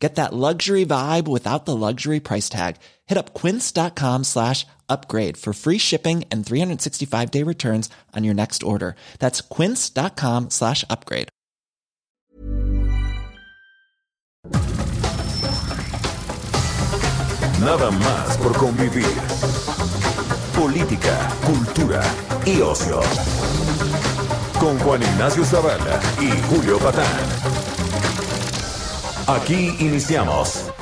Get that luxury vibe without the luxury price tag. Hit up quince.com slash upgrade for free shipping and 365 day returns on your next order. That's quince.com slash upgrade. Nada más por convivir. Política, cultura y ocio. Con Juan Ignacio Zavala y Julio Patán. Aquí iniciamos.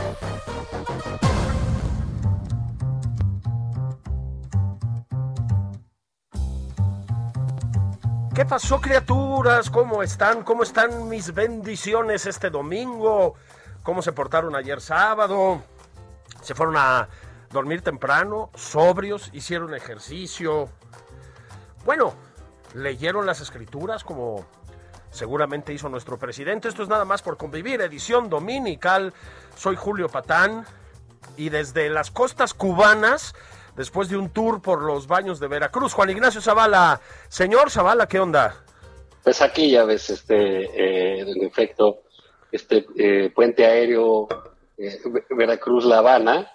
¿Qué pasó, criaturas? ¿Cómo están? ¿Cómo están mis bendiciones este domingo? ¿Cómo se portaron ayer sábado? ¿Se fueron a dormir temprano? ¿Sobrios? ¿Hicieron ejercicio? Bueno, leyeron las escrituras como seguramente hizo nuestro presidente. Esto es nada más por convivir, edición dominical. Soy Julio Patán y desde las costas cubanas, después de un tour por los baños de Veracruz, Juan Ignacio Zavala. Señor Zavala, ¿qué onda? Pues aquí ya ves, este, eh, en efecto, este eh, puente aéreo eh, Veracruz-La Habana.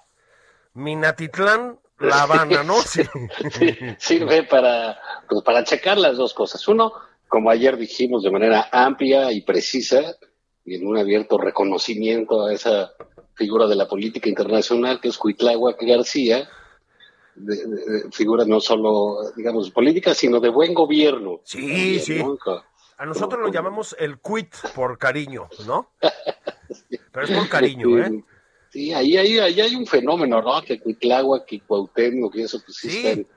Minatitlán, La Habana, ¿no? Sí. Sí, sirve para, pues, para checar las dos cosas. Uno, como ayer dijimos de manera amplia y precisa, y en un abierto reconocimiento a esa figura de la política internacional que es Cuitláhuac García, de, de, de figura no solo, digamos, política, sino de buen gobierno. Sí, también, sí. ¿no? A nosotros lo llamamos el quit por cariño, ¿no? Pero es por cariño, ¿eh? Sí, ahí, ahí, ahí hay un fenómeno, ¿no? Que Cuitláhuac y Cuauhtémoc y eso, pues sí, Sí. están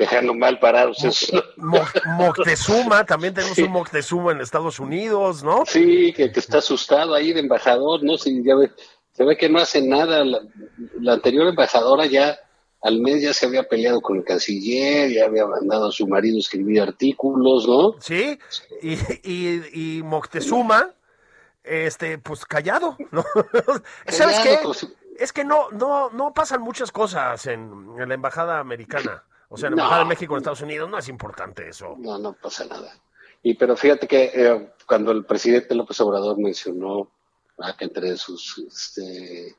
dejando mal parados. esos, ¿no? Mo- Moctezuma, también tenemos un Moctezuma en Estados Unidos, ¿no? Sí, que, que está asustado ahí de embajador, ¿no? Sí, ya ve, se ve que no hace nada. La, la anterior embajadora ya al mes ya se había peleado con el canciller, ya había mandado a su marido a escribir artículos, ¿no? Sí, y, y, y Moctezuma, este, pues callado, ¿no? ¿Sabes qué? pues, Es que no, no, no pasan muchas cosas en, en la embajada americana. O sea, en la No. embajada de México en Estados Unidos no es importante eso. No, no pasa nada. Y pero fíjate que eh, cuando el presidente López Obrador mencionó ah, que entre sus este,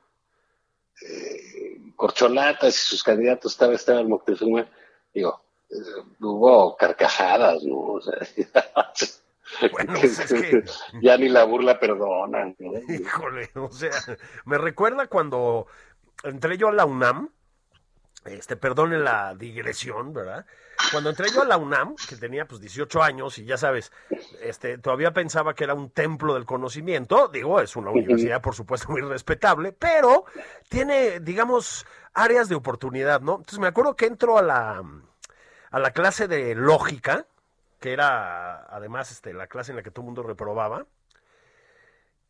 eh, corcholatas y sus candidatos estaba Esteban Moctezuma, digo, eh, hubo carcajadas, ¿no? O sea, Bueno, pues es que- ya ni la burla perdona. ¿no? Híjole, o sea, me recuerda cuando entré yo a la UNAM, este, perdone la digresión, ¿verdad? Cuando entré yo a la UNAM, que tenía pues 18 años y ya sabes, este, todavía pensaba que era un templo del conocimiento, digo, es una universidad por supuesto muy respetable, pero tiene, digamos, áreas de oportunidad, ¿no? Entonces me acuerdo que entro a la, a la clase de lógica, que era además este, la clase en la que todo el mundo reprobaba,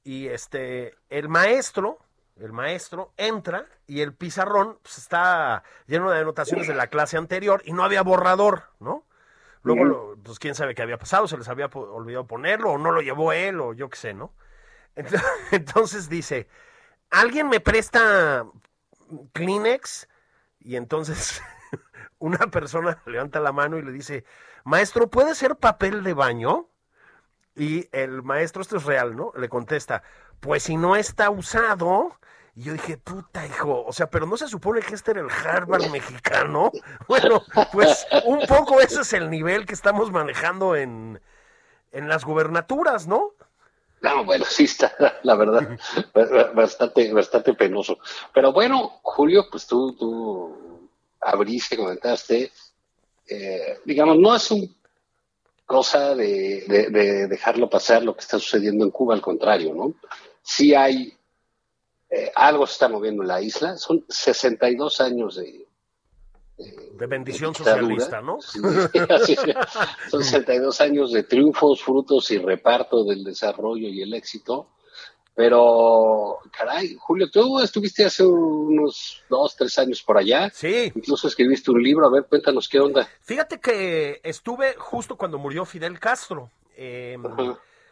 y este, el maestro, el maestro entra y el pizarrón pues, está lleno de anotaciones de la clase anterior y no había borrador, ¿no? Luego, lo- pues quién sabe qué había pasado, se les había olvidado ponerlo o no lo llevó él o yo qué sé, ¿no? Ent- Entonces dice, ¿alguien me presta Kleenex? Y entonces una persona levanta la mano y le dice, maestro, ¿puede ser papel de baño? Y el maestro, esto es real, ¿no? Le contesta, pues si no está usado. Y yo dije, puta hijo, o sea, pero no se supone que este era el Harvard mexicano. Bueno, pues un poco ese es el nivel que estamos manejando en, en las gubernaturas, ¿no? No, bueno, sí está, la verdad, ba- bastante, bastante penoso. Pero bueno, Julio, pues tú, tú abriste, comentaste, eh, digamos, no es un cosa de, de- de dejarlo pasar lo que está sucediendo en Cuba, al contrario, ¿no? Sí hay, eh, algo se está moviendo en la isla, son 62 años de, De bendición socialista, ¿no? Sí, así. Son 62 años de triunfos, frutos y reparto del desarrollo y el éxito, Pero, caray, Julio, tú estuviste hace unos dos, tres años por allá. Sí. Incluso escribiste un libro. A ver, cuéntanos qué onda. Fíjate que estuve justo cuando murió Fidel Castro. Eh,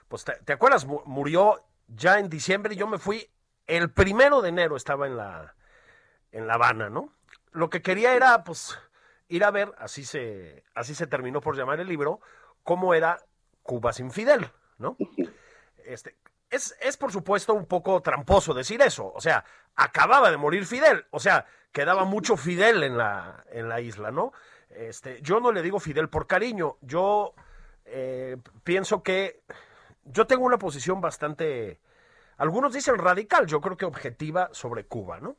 pues te, te acuerdas, Mu- murió ya en diciembre y yo me fui el primero de enero estaba en la en La Habana, ¿no? Lo que quería era pues ir a ver, así se así se terminó por llamar el libro, cómo era Cuba sin Fidel, ¿no? Este es, es por supuesto un poco tramposo decir eso, o sea, acababa de morir Fidel, o sea, quedaba mucho Fidel en la en la isla, ¿no? Este, yo no le digo Fidel por cariño, yo eh, pienso que yo tengo una posición bastante, algunos dicen radical, yo creo que objetiva sobre Cuba, ¿no?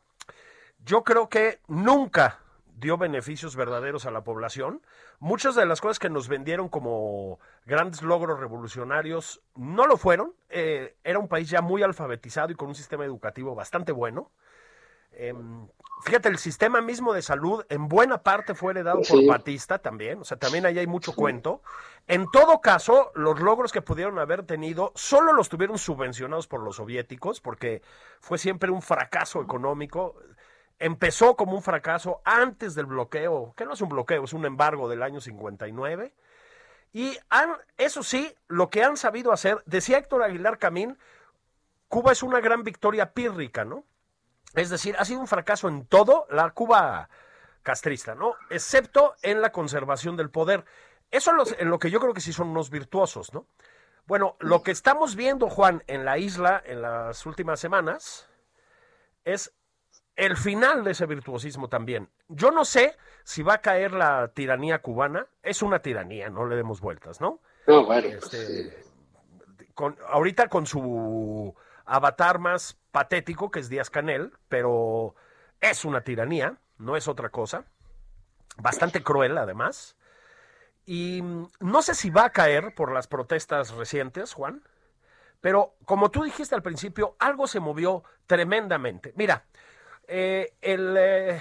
Yo creo que nunca dio beneficios verdaderos a la población. Muchas de las cosas que nos vendieron como grandes logros revolucionarios no lo fueron. Eh, era un país ya muy alfabetizado y con un sistema educativo bastante bueno. Eh, fíjate, el sistema mismo de salud en buena parte fue heredado por. Batista también, o sea, también ahí hay mucho cuento. En todo caso, los logros que pudieron haber tenido solo los tuvieron subvencionados por los soviéticos, porque fue siempre un fracaso económico. Empezó como un fracaso antes del bloqueo, que no es un bloqueo, es un embargo del año 59. Y han, eso sí, lo que han sabido hacer, decía Héctor Aguilar Camín, Cuba es una gran victoria pírrica, ¿no? Es decir, ha sido un fracaso en todo la Cuba castrista, ¿no? Excepto en la conservación del poder. Eso en, lo que yo creo que sí son unos virtuosos, ¿no? Bueno, lo que estamos viendo, Juan, en la isla en las últimas semanas es el final de ese virtuosismo también. Yo no sé si va a caer la tiranía cubana. Es una tiranía, no le demos vueltas, ¿no? No, bueno, pues, Este, con, ahorita con su avatar más patético, que es Díaz Canel, pero es una tiranía, no es otra cosa. Bastante cruel, además. Y mm, no sé si va a caer por las protestas recientes, Juan, pero como tú dijiste al principio, algo se movió tremendamente. Mira, eh, el, eh,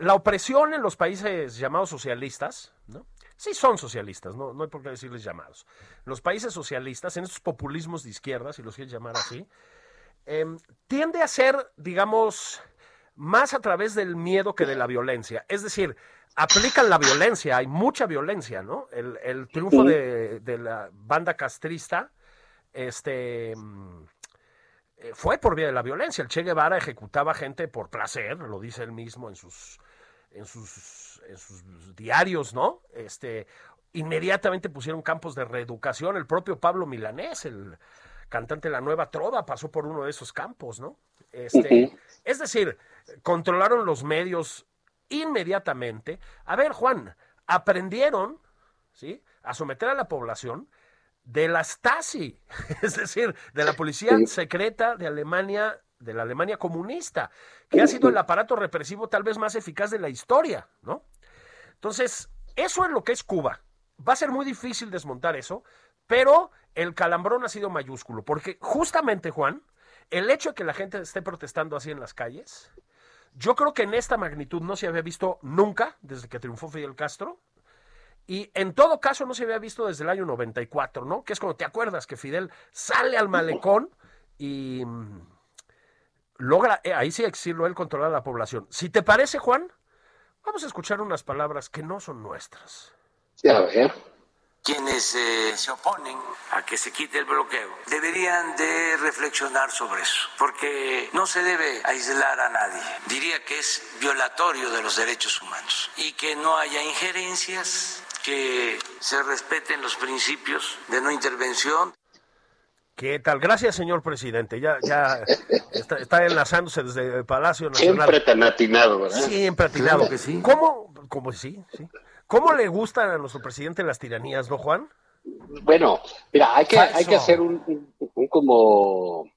la opresión en los países llamados socialistas, ¿no? Sí son socialistas, no, no hay por qué decirles llamados. Los países socialistas, en estos populismos de izquierda, si los quieres llamar así, eh, tiende a ser, digamos, más a través del miedo que de la violencia. Es decir, aplican la violencia, hay mucha violencia, ¿no? El, el triunfo de, de la banda castrista, este mm, eh, fue por vía de la violencia. El Che Guevara ejecutaba gente por placer, lo dice él mismo en sus, en sus, en sus diarios, ¿no? Este, inmediatamente pusieron campos de reeducación. El propio Pablo Milanés, el cantante de la Nueva Trova, pasó por uno de esos campos, ¿no? Este. Es decir, controlaron los medios inmediatamente. A ver, Juan, aprendieron, ¿sí? A someter a la población de la Stasi, es decir, de la policía secreta de Alemania, de la Alemania comunista, que ha sido el aparato represivo tal vez más eficaz de la historia, ¿no? Entonces, eso es lo que es Cuba. Va a ser muy difícil desmontar eso, pero el calambrón ha sido mayúsculo, porque justamente, Juan, el hecho de que la gente esté protestando así en las calles, yo creo que en esta magnitud no se había visto nunca desde que triunfó Fidel Castro, y en todo caso no se había visto desde el año 94, ¿no? Que es cuando te acuerdas que Fidel sale al malecón y mm, logra, eh, ahí sí exiló él controlar a la población. Si te parece, Juan, vamos a escuchar unas palabras que no son nuestras. sí, a ver. quienes eh, se oponen a que se quite el bloqueo deberían de reflexionar sobre eso, porque no se debe aislar a nadie. Diría que es violatorio de los derechos humanos y que no haya injerencias, que se respeten los principios de no intervención. ¿Qué tal? Gracias, señor presidente. Ya, ya está, está enlazándose desde el Palacio Nacional. Siempre tan atinado, ¿verdad? Siempre atinado. Que sí. ¿Cómo, cómo sí, sí? ¿Cómo le gustan a nuestro presidente las tiranías, no, Juan? Bueno, mira, hay que, Falso. hay que hacer un, un- un como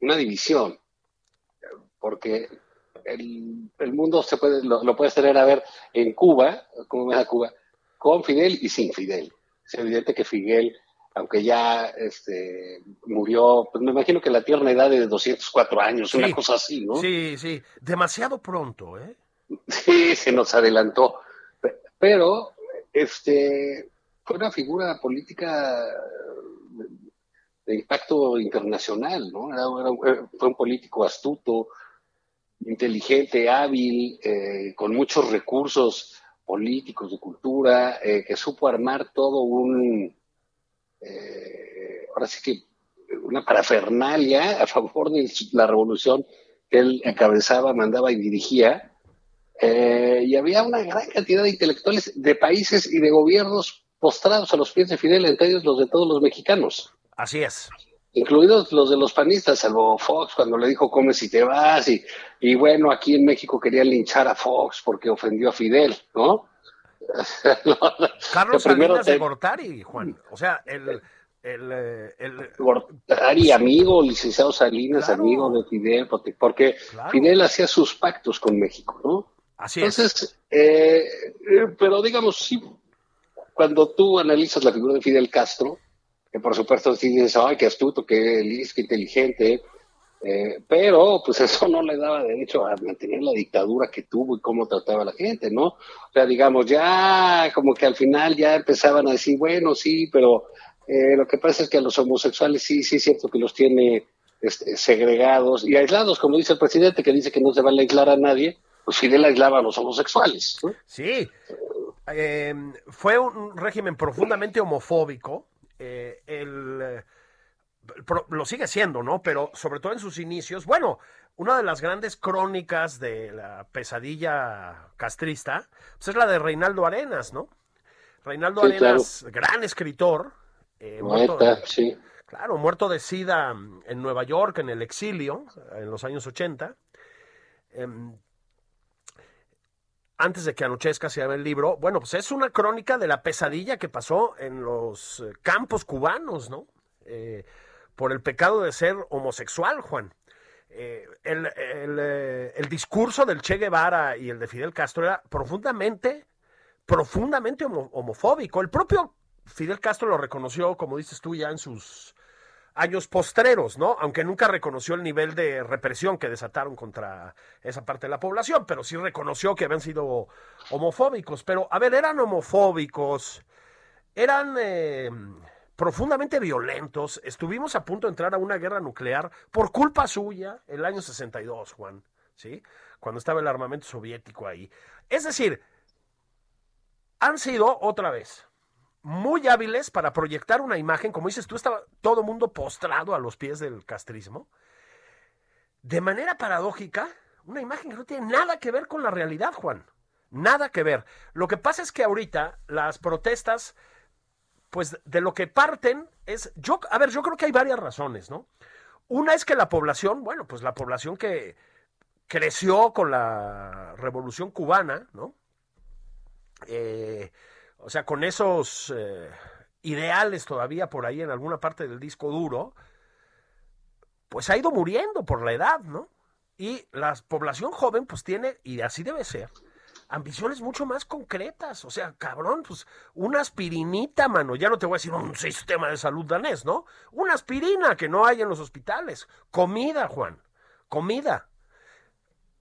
una división, porque el, el mundo se puede, lo, lo puedes tener a ver en Cuba, como ves a Cuba, con Fidel y sin Fidel. Es evidente que Fidel, aunque ya este, murió, pues me imagino que la tierna edad de 204 años, Sí. una cosa así, ¿no? Sí, sí. Demasiado pronto, ¿eh? Sí, se nos adelantó. Pe- Pero, este, fue una figura política de impacto internacional, ¿no? fue un político astuto, inteligente, hábil, eh, con muchos recursos políticos, de cultura, eh, que supo armar todo un, eh, ahora sí que una parafernalia a favor de la revolución que él encabezaba, mandaba y dirigía. y había una gran cantidad de intelectuales de países y de gobiernos postrados a los pies de Fidel, entre ellos los de todos los mexicanos. Así es incluidos los de los panistas, salvo Fox cuando le dijo come si te vas y, y bueno, aquí en México querían linchar a Fox porque ofendió a Fidel, ¿no? Carlos Salinas de Gortari, Juan, o sea, el... El, el, Gortari, amigo, licenciado Salinas, amigo de Fidel, porque, Fidel hacía sus pactos con México, ¿no? Así Entonces, eh, eh, pero digamos, sí, cuando tú analizas la figura de Fidel Castro, que por supuesto sí dices, ay, qué astuto, qué listo, qué inteligente, eh, pero pues eso no le daba derecho a mantener la dictadura que tuvo y cómo trataba a la gente, ¿no? O sea, digamos, ya como que al final ya empezaban a decir, bueno, sí, pero eh, lo que pasa es que a los homosexuales sí, sí es cierto que los tiene este, segregados y aislados, como dice el presidente, que dice que no se van a aislar a nadie, pues Fidel aislaba a los homosexuales. Sí, eh, fue un régimen profundamente homofóbico, eh, el, eh, lo sigue siendo, ¿no? Pero sobre todo en sus inicios, bueno, una de las grandes crónicas de la pesadilla castrista, pues es la de Reinaldo Arenas, ¿no? Reinaldo Arenas, gran escritor, eh, muerto, sí. claro, muerto de sida en Nueva York, en el exilio, en los años 80 antes de que anochezca se llama el libro, bueno, pues es una crónica de la pesadilla que pasó en los eh, campos cubanos, ¿no? Eh, por el pecado de ser homosexual, Juan. Eh, el, discurso del Che Guevara y el de Fidel Castro era profundamente, profundamente homofóbico. El propio Fidel Castro lo reconoció, como dices tú, ya en sus años postreros, ¿no? Aunque nunca reconoció el nivel de represión que desataron contra esa parte de la población, pero sí reconoció que habían sido homofóbicos. Pero, a ver, eran homofóbicos, eran eh, profundamente violentos. Estuvimos a punto de entrar a una guerra nuclear por culpa suya el año 62, Juan, ¿sí? Cuando estaba el armamento soviético ahí. Es decir, han sido otra vez muy hábiles para proyectar una imagen, como dices tú, estaba todo el mundo postrado a los pies del castrismo. De manera paradójica, una imagen que no tiene nada que ver con la realidad, Juan. Nada que ver. Lo que pasa es que ahorita las protestas, pues de lo que parten es, yo, a ver, yo creo que hay varias razones, ¿no? Una es que la población, bueno, pues la población que creció con la revolución cubana, ¿no? Eh, o sea, con esos eh, ideales todavía por ahí en alguna parte del disco duro, pues ha ido muriendo por la edad, ¿no? Y la población joven pues tiene, y así debe ser, ambiciones mucho más concretas. O sea, cabrón, pues una aspirinita, mano. Ya no te voy a decir un sistema de salud danés, ¿no? Una aspirina que no hay en los hospitales. Comida, Juan. Comida.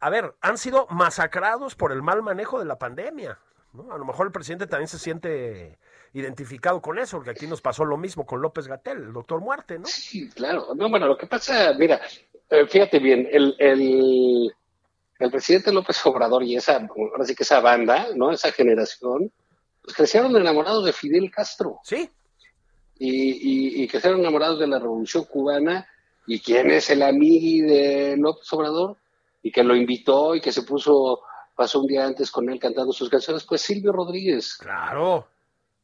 A ver, han sido masacrados por el mal manejo de la pandemia. A lo mejor el presidente también se siente identificado con eso, porque aquí nos pasó lo mismo con López Gatel, el doctor Muerte, ¿no? Sí, claro. No, bueno, lo que pasa, mira, eh, fíjate bien, el, el, el, presidente López Obrador y esa, ahora sí que esa banda, ¿no? Esa generación, pues crecieron enamorados de Fidel Castro. Sí. Y, y, y crecieron enamorados de la revolución cubana. ¿Y quién es el amigo de López Obrador? Y que lo invitó y que se puso pasó un día antes con él cantando sus canciones, pues Silvio Rodríguez. Claro.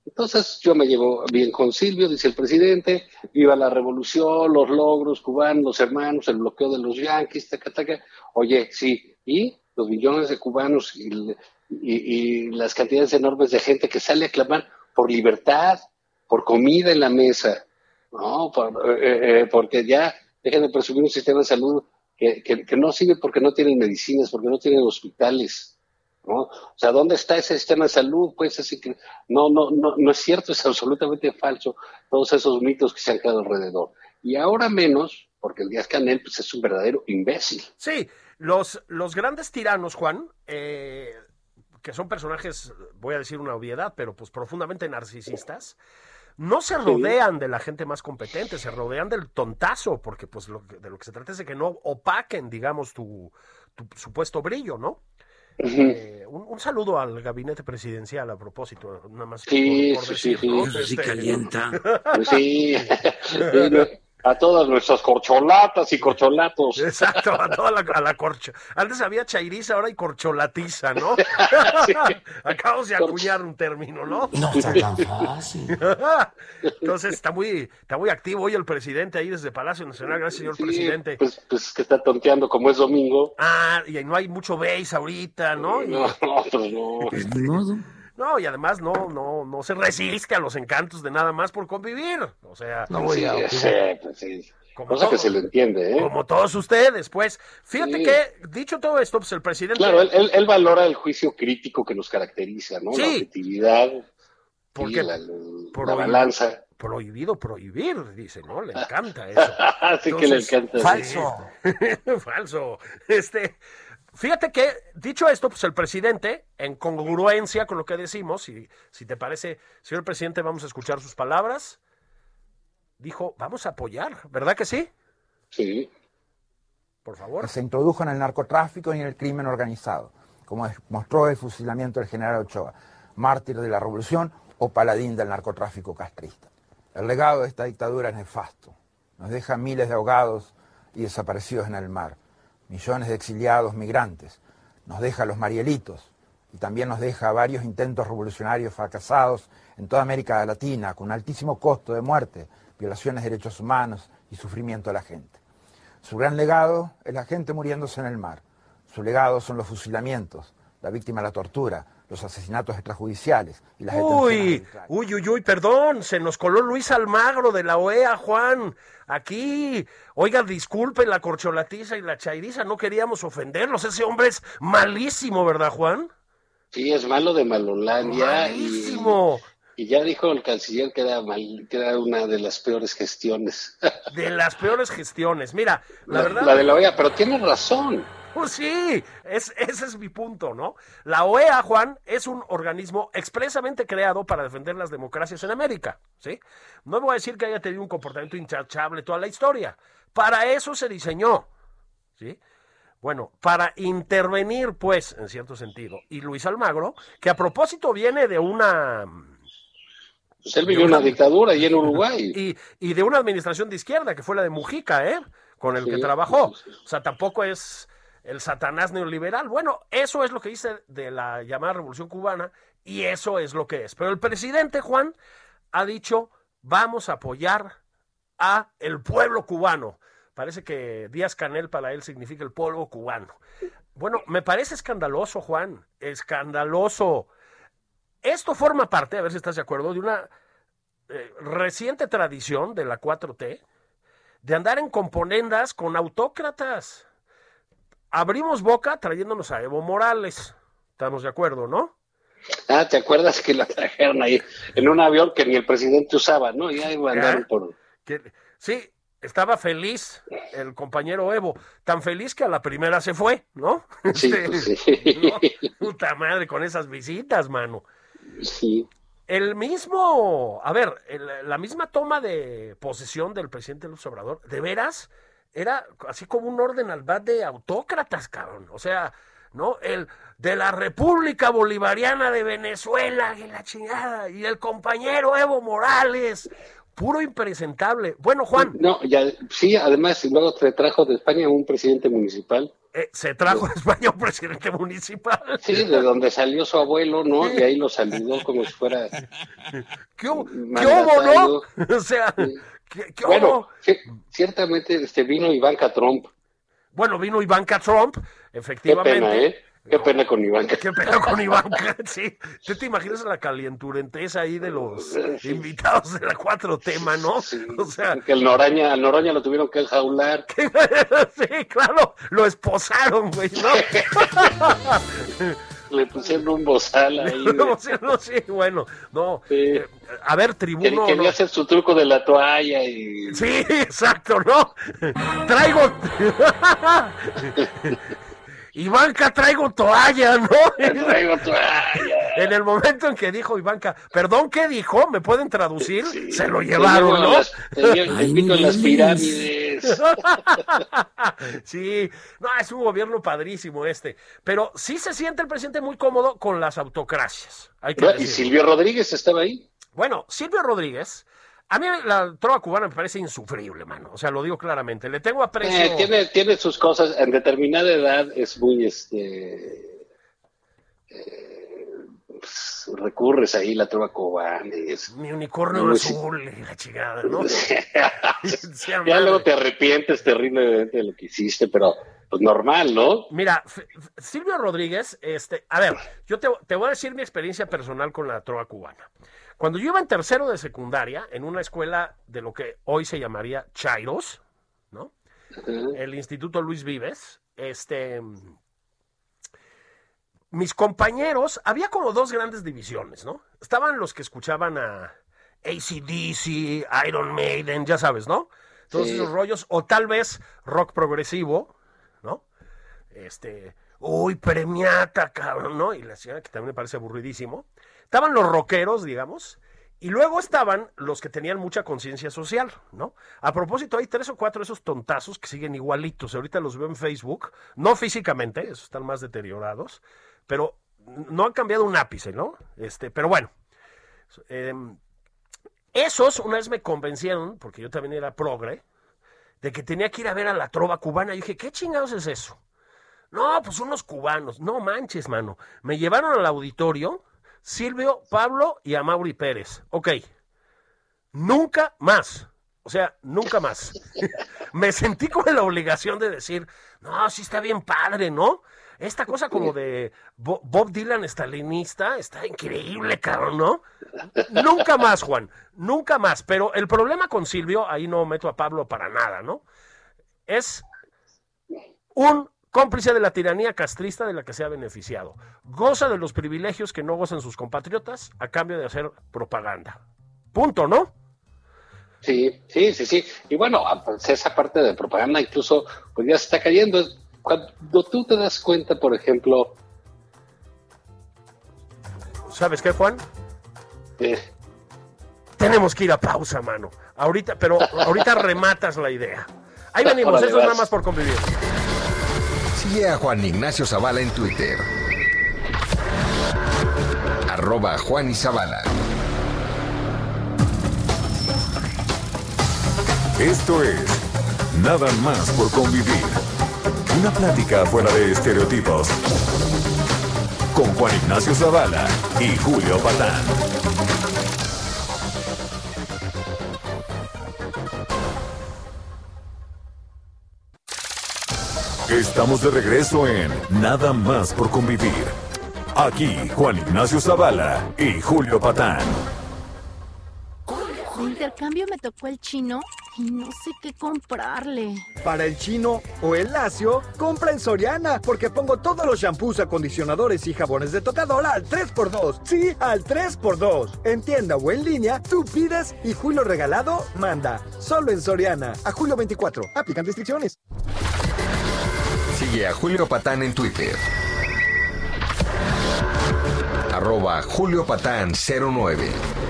Entonces yo me llevo bien con Silvio, dice el presidente, viva la revolución, los logros cubanos, los hermanos, el bloqueo de los yanquis, taca, taca. Oye, sí, y los millones de cubanos y, y, las cantidades enormes de gente que sale a clamar por libertad, por comida en la mesa, ¿no? Por, eh, eh, porque ya dejen de presumir un sistema de salud que, no sirve porque no tienen medicinas, porque no tienen hospitales. ¿no? O sea, ¿dónde está ese sistema de salud? Pues así que no, no, no, no es cierto, es absolutamente falso todos esos mitos que se han quedado alrededor. Y ahora menos, porque el Díaz Canel pues, es un verdadero imbécil. Sí, los, los grandes tiranos, Juan, eh, que son personajes, voy a decir una obviedad, pero pues profundamente narcisistas, no se rodean de la gente más competente, se rodean del tontazo, porque pues lo, de lo que se trata es de que no opaquen, digamos, tu, tu supuesto brillo, ¿no? Eh, un, un, saludo al gabinete presidencial a propósito, nada más. Sí, por, por sí, decir, sí, ¿no? sí. Este, calienta. Pues sí, a todas nuestras corcholatas y corcholatos. Exacto, a toda la, a la corcho. Antes había chairiza, ahora hay corcholatiza, ¿no? Sí. Acabamos de acuñar un término, ¿no? No está tan fácil. Entonces está muy, está muy activo hoy el presidente ahí desde Palacio Nacional. Gracias, señor Sí, presidente. Pues, pues que está tonteando como es domingo. Ah, y no hay mucho base ahorita, ¿no? No, no, pues no. No, y además no, no, no se resiste a los encantos de nada más por convivir. O sea, Sí, sí, pues sí. Como Cosa que se le entiende, ¿eh? como todos ustedes, pues. Fíjate Sí. que, dicho todo esto, pues el presidente. Claro, él, él- él valora el juicio crítico que nos caracteriza, ¿no? Sí. La objetividad, ¿Por y qué? la, la Por la oír. balanza. prohibido prohibir, dice, ¿no? Le encanta eso. Así que le encanta. Falso. Falso. Este, fíjate que, dicho esto, pues el presidente, en congruencia con lo que decimos, y si te parece, señor presidente, vamos a escuchar sus palabras, dijo, vamos a apoyar, ¿verdad que sí? Sí. Por favor. se introdujo en el narcotráfico y en el crimen organizado, como mostró el fusilamiento del general Ochoa, mártir de la revolución o paladín del narcotráfico castrista. El legado de esta dictadura es nefasto. Nos deja miles de ahogados y desaparecidos en el mar, millones de exiliados migrantes, nos deja a los marielitos y también nos deja varios intentos revolucionarios fracasados en toda América Latina con altísimo costo de muerte, violaciones de derechos humanos y sufrimiento de la gente. Su gran legado es la gente muriéndose en el mar. Su legado son los fusilamientos, la víctima de la tortura, los asesinatos extrajudiciales y las Uy, uy, uy, uy, perdón, se nos coló Luis Almagro de la OEA, Juan, aquí. Oiga, disculpe la corcholatiza y la chairiza, no queríamos ofenderlos, ese hombre es malísimo, ¿verdad, Juan? Sí, es malo de Malolandia. Y, Malísimo. y ya dijo el canciller que era, mal, que era una de las peores gestiones. De las peores gestiones. Mira, la, La, verdad. la de la OEA, pero tiene razón. Pues sí, es, ese es mi punto, ¿no? La OEA, Juan, es un organismo expresamente creado para defender las democracias en América, ¿sí? No voy a decir que haya tenido un comportamiento intachable toda la historia. Para eso se diseñó, ¿sí? Bueno, para intervenir, pues, en cierto sentido. Y Luis Almagro, que a propósito viene de una Pues él vivió una dictadura y en Uruguay. y, y de una administración de izquierda, que fue la de Mujica, ¿eh? Con el Sí, que trabajó. sí, sí, sí. O sea, tampoco es el satanás neoliberal. Bueno, eso es lo que dice de la llamada Revolución Cubana y eso es lo que es. Pero el presidente Juan ha dicho, vamos a apoyar a el pueblo cubano. Parece que Díaz Canel para él significa el pueblo cubano. Bueno, me parece escandaloso, Juan, escandaloso. Esto forma parte, a ver si estás de acuerdo, de una eh, reciente tradición de la 4T de andar en componendas con autócratas. Abrimos boca trayéndonos a Evo Morales. Estamos de acuerdo, ¿no? Ah, ¿te acuerdas que la trajeron ahí en un avión que ni el presidente usaba, no? Ya iba a andar ¿Eh? por... Sí, estaba feliz el compañero Evo, tan feliz que a la primera se fue, ¿no? Sí, Este, pues sí. ¿no? Puta madre con esas visitas, mano. Sí. El mismo, a ver, el- la misma toma de posesión del presidente López Obrador, de veras, era así como un orden al bat de autócratas, cabrón. O sea, ¿no? El de la República Bolivariana de Venezuela, y la chingada, y el compañero Evo Morales, puro impresentable. Bueno, Juan, No, ya, sí, además, luego te trajo de España un presidente municipal. eh, se trajo a España un presidente municipal. Sí, de donde salió su abuelo, ¿no? Y ahí lo saludó como si fuera... ¿Qué, qué hubo, no? O sea, ¿qué, qué Bueno, ciertamente este, vino Ivanka Trump. Bueno, vino Ivanka Trump, Qué efectivamente. pena, ¿eh? Qué pena con Ivanka. Qué pena con Ivanka, sí. ¿Tú te imaginas la calenturenteza ahí de los invitados de la 4T, mano? Sí, O sea, que el Noraña, al Noroña lo tuvieron que enjaular. sí, claro, lo esposaron, güey, ¿no? Le pusieron un bozal ahí. No, sí, no, sí, bueno, no. Sí. Eh, a ver, tribuno. quería no. hacer su truco de la toalla y... Sí, exacto, ¿no? Traigo. Ivanka, traigo toalla, ¿no? Traigo toalla. en el momento en que dijo Ivanka, perdón, ¿qué dijo? ¿Me pueden traducir? Sí, Se lo llevaron, ¿no? las- las pirámides. sí, no, es un gobierno padrísimo este. Pero sí se siente el presidente muy cómodo con las autocracias. Hay que Y. Silvio Rodríguez estaba ahí. Bueno, Silvio Rodríguez, a mí la trova cubana me parece insufrible, mano. O sea, lo digo claramente. Le tengo aprecio. Eh, tiene, tiene sus cosas. En determinada edad es muy, este, eh, pues, recurres ahí la trova cubana Mi unicornio No, sí. azul y la chingada, ¿no? ya madre. luego te arrepientes terriblemente de lo que hiciste, pero pues normal, ¿no? Mira, Silvio Rodríguez, este, a ver, yo te, te voy a decir mi experiencia personal con la trova cubana. Cuando yo iba en tercero de secundaria, en una escuela de lo que hoy se llamaría Chairos, ¿no? El Instituto Luis Vives, este, mis compañeros, había como dos grandes divisiones, ¿no? Estaban los que escuchaban a ACDC, Iron Maiden, ya sabes, ¿no? Todos Sí. esos rollos, o tal vez rock progresivo, ¿no? Este, uy, premiata, cabrón, ¿no? Y la señora que también me parece aburridísimo. Estaban los rockeros, digamos, y luego estaban los que tenían mucha conciencia social, ¿no? A propósito, hay tres o cuatro de esos tontazos que siguen igualitos. Ahorita los veo en Facebook, no físicamente, esos están más deteriorados, pero no han cambiado un ápice, ¿no? Este, pero bueno. em, esos una vez me convencieron, porque yo también era progre, de que tenía que ir a ver a la trova cubana. Y dije, ¿qué chingados es eso? No, pues unos cubanos. No manches, mano. Me llevaron al auditorio Silvio, Pablo y a Mauri Pérez. Ok. Nunca más. O sea, nunca más. Me sentí con la obligación de decir, no, sí está bien padre, ¿no? Esta cosa como de Bo- Bob Dylan estalinista está increíble, cabrón, ¿no? Nunca más, Juan, nunca más. Pero el problema con Silvio, ahí no meto a Pablo para nada, ¿no? Es un cómplice de la tiranía castrista de la que se ha beneficiado. Goza de los privilegios que no gozan sus compatriotas a cambio de hacer propaganda. Punto, ¿no? Sí, sí, sí, sí. Y bueno, pues, esa parte de propaganda incluso pues ya se está cayendo. Cuando tú te das cuenta, por ejemplo, ¿Sabes qué, Juan? eh, Tenemos que ir a pausa, mano. Ahorita, pero ahorita rematas la idea. Ahí venimos, Órale, eso es nada más por convivir. Sigue a Juan Ignacio Zavala en Twitter. Arroba Juan y Zavala. Esto es Nada más por convivir. Una plática fuera de estereotipos. Con Juan Ignacio Zavala y Julio Patán. Estamos de regreso en Nada más por convivir. Aquí Juan Ignacio Zavala y Julio Patán. De intercambio me tocó el chino y no sé qué comprarle. Para el chino o el lacio, compra en Soriana, porque pongo todos los shampoos, acondicionadores y jabones de tocador al 3x2. Sí, al 3x2. En tienda o en línea, tú pides y Julio Regalado manda. Solo en Soriana. A julio 24. Aplican restricciones. Sigue a Julio Patán en Twitter. Arroba Julio Patán 09.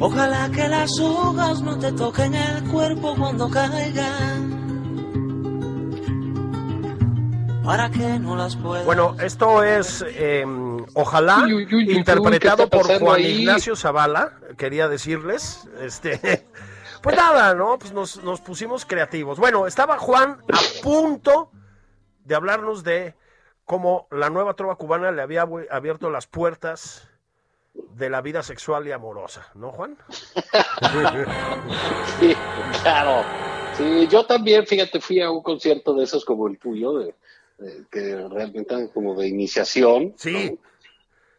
Ojalá que las hojas no te toquen el cuerpo cuando caigan. Para que no las puedas. Bueno, esto es eh, Ojalá, Uy, uy, uy, uy, interpretado ¿qué está por Juan ahí? Ignacio Zavala, quería decirles. Este, pues nada, ¿no? Pues nos, nos pusimos creativos. Bueno, estaba Juan a punto de hablarnos de cómo la nueva trova cubana le había abierto las puertas de la vida sexual y amorosa, ¿no, Juan? Sí, claro. Sí, yo también, fíjate, fui a un concierto de esos como el tuyo, de, de- que realmente como de iniciación. Sí. ¿no?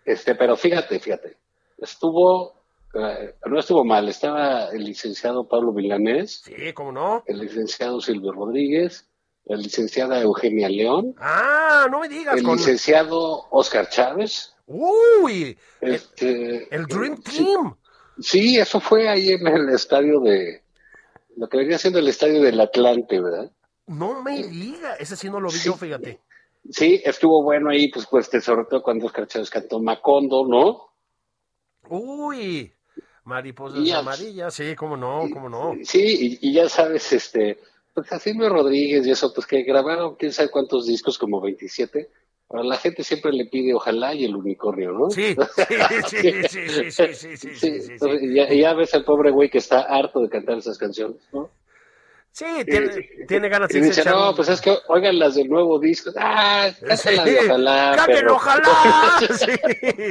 Este, pero fíjate, fíjate, estuvo, eh, no estuvo mal, estaba el licenciado Pablo Milanés, Sí, ¿cómo no? el licenciado Silvio Rodríguez, la licenciada Eugenia León, Ah, no me digas. el Con... licenciado Oscar Chávez. Uy, el, Este, el Dream sí, Team. Sí, eso fue ahí en el estadio de, lo que venía siendo el estadio del Atlante, ¿verdad? No me diga, ese sí no lo vi yo, fíjate. Sí, estuvo bueno ahí, pues, pues sobre todo cuando Oscar Chávez cantó Macondo, ¿no? Uy, mariposas Y ya- amarillas, sí, cómo no, cómo no. Sí, y, y ya sabes, este, pues Jacinto Rodríguez y eso, pues que grabaron quién sabe cuántos discos, como 27. Ahora, la gente siempre le pide ojalá y el unicornio, ¿no? Sí, sí, sí, sí, sí, sí, sí, sí ya, ya, ves al pobre güey que está harto de cantar esas canciones, ¿no? Sí, tiene, eh, tiene ganas de dice, no, pues es que oigan las del nuevo disco. Ah, cántalas ojalá. Cámbialo, pero... ojalá.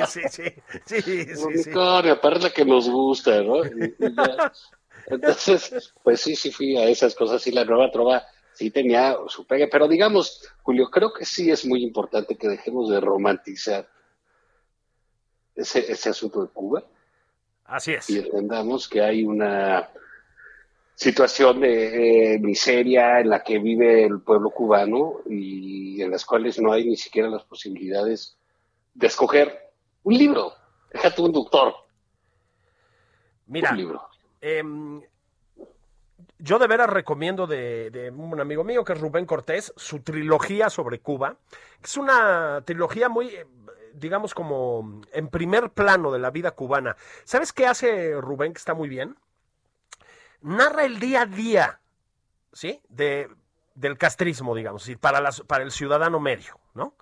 sí, sí, sí, sí, Unicornio, parece que nos gusta, ¿no? Y, y ya. Entonces, pues sí, sí fui a esas cosas y la nueva trova sí tenía su pegue, pero digamos, Julio, creo que sí es muy importante que dejemos de romantizar ese, ese asunto de Cuba Así es. y entendamos que hay una situación de eh, miseria en la que vive el pueblo cubano y en las cuales no hay ni siquiera las posibilidades de escoger un libro. Déjate un doctor. Mira, Un libro. em, yo de veras recomiendo de, un amigo mío que es Rubén Cortés su trilogía sobre Cuba. Es una trilogía muy, eh, digamos, como en primer plano de la vida cubana. ¿Sabes qué hace Rubén que está muy bien? Narra el día a día, ¿sí? De, del castrismo, digamos, y para, las, para el ciudadano medio, ¿no?